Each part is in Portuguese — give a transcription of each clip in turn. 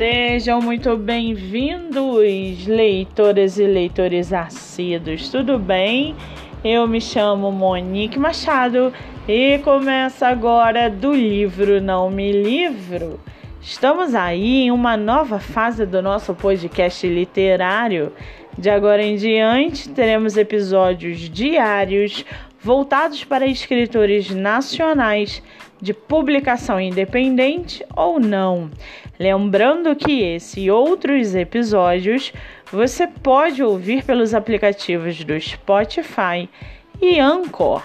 Sejam muito bem-vindos, leitoras e leitores assíduos, tudo bem? Eu me chamo Monique Machado e começa agora do livro Não Me Livro. Estamos aí em uma nova fase do nosso podcast literário. De agora em diante, teremos episódios diários voltados para escritores nacionais de publicação independente ou não. Lembrando que esse e outros episódios você pode ouvir pelos aplicativos do Spotify e Anchor.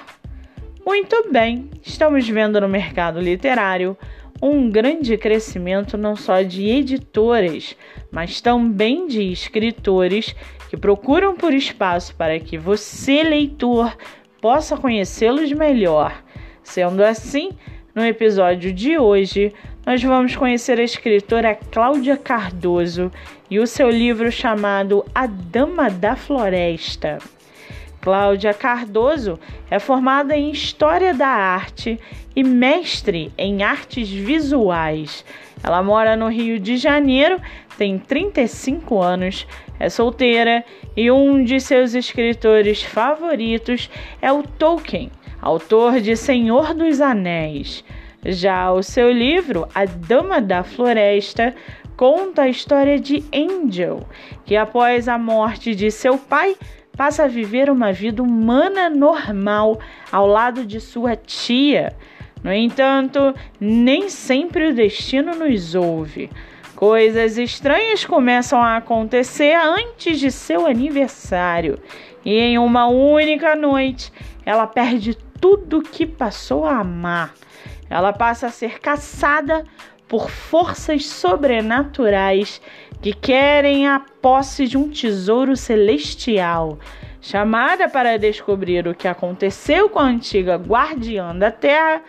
Muito bem, estamos vendo no mercado literário um grande crescimento não só de editoras, mas também de escritores que procuram por espaço para que você, leitor, possa conhecê-los melhor. Sendo assim, no episódio de hoje, nós vamos conhecer a escritora Cláudia Cardoso e o seu livro chamado A Dama da Floresta. Cláudia Cardoso é formada em História da Arte e mestre em Artes Visuais. Ela mora no Rio de Janeiro, tem 35 anos, é solteira e um de seus escritores favoritos é o Tolkien autor de Senhor dos Anéis. Já o seu livro, A Dama da Floresta, conta a história de Angel, que após a morte de seu pai passa a viver uma vida humana normal ao lado de sua tia. No entanto, nem sempre o destino nos ouve. Coisas estranhas começam a acontecer antes de seu aniversário, e em uma única noite ela perde tudo que passou a amar. Ela passa a ser caçada por forças sobrenaturais que querem a posse de um tesouro celestial. Chamada para descobrir o que aconteceu com a antiga guardiã da Terra,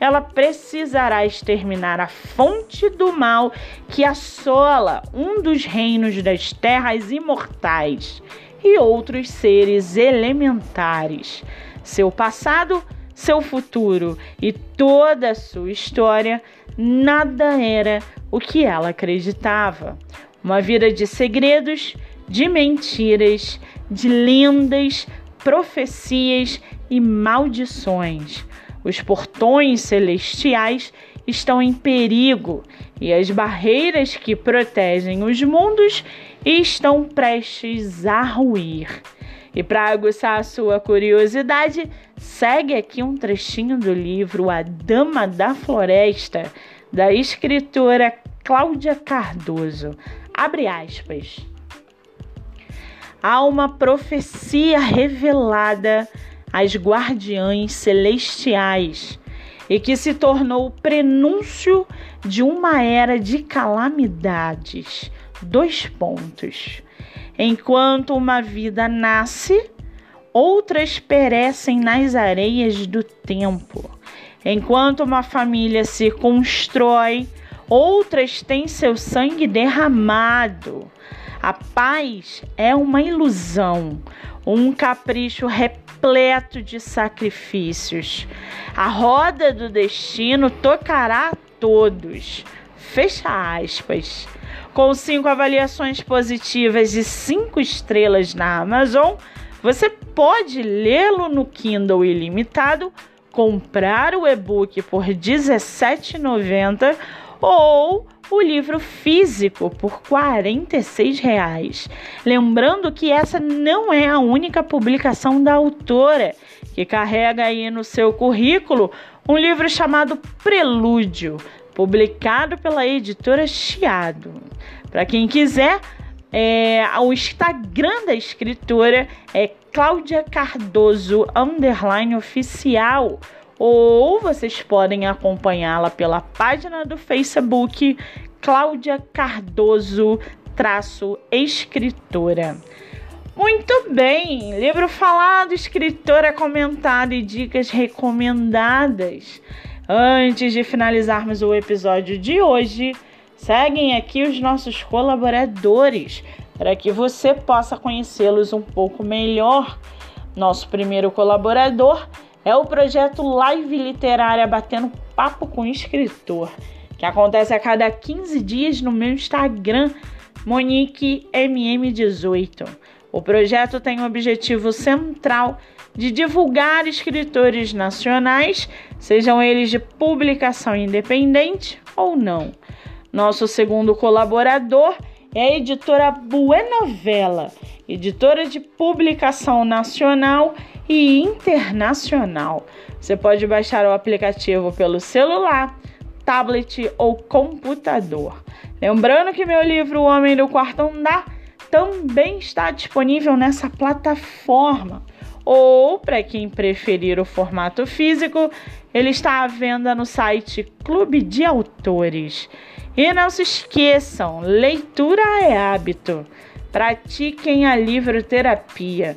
ela precisará exterminar a fonte do mal que assola um dos reinos das terras imortais e outros seres elementares seu passado, seu futuro e toda a sua história, nada era o que ela acreditava. Uma vida de segredos, de mentiras, de lendas, profecias e maldições. Os portões celestiais estão em perigo e as barreiras que protegem os mundos estão prestes a ruir. E para aguçar a sua curiosidade, segue aqui um trechinho do livro A Dama da Floresta, da escritora Cláudia Cardoso. Abre aspas. Há uma profecia revelada às guardiães celestiais e que se tornou o prenúncio de uma era de calamidades. Dois pontos. Enquanto uma vida nasce, outras perecem nas areias do tempo. Enquanto uma família se constrói, outras têm seu sangue derramado. A paz é uma ilusão, um capricho repleto de sacrifícios. A roda do destino tocará a todos. Fecha aspas com cinco avaliações positivas e cinco estrelas na Amazon, você pode lê-lo no Kindle ilimitado, comprar o e-book por R$ 17,90 ou o livro físico por R$ 46,00. Lembrando que essa não é a única publicação da autora, que carrega aí no seu currículo um livro chamado Prelúdio, publicado pela editora Chiado. Para quem quiser, é, o Instagram da escritora é Cláudia Cardoso underline oficial ou vocês podem acompanhá-la pela página do Facebook Cláudia Cardoso traço escritora. Muito bem, livro falado, escritora comentada e dicas recomendadas. Antes de finalizarmos o episódio de hoje, seguem aqui os nossos colaboradores para que você possa conhecê-los um pouco melhor. Nosso primeiro colaborador é o projeto Live Literária Batendo Papo com Escritor. que acontece a cada 15 dias no meu Instagram, MoniqueMM18. O projeto tem o objetivo central de divulgar escritores nacionais, sejam eles de publicação independente ou não. Nosso segundo colaborador é a editora Buenovela, editora de publicação nacional e internacional. Você pode baixar o aplicativo pelo celular, tablet ou computador. Lembrando que meu livro O Homem do Quarto Andar também está disponível nessa plataforma. Ou, para quem preferir o formato físico, ele está à venda no site Clube de Autores. E não se esqueçam, leitura é hábito. Pratiquem a livroterapia.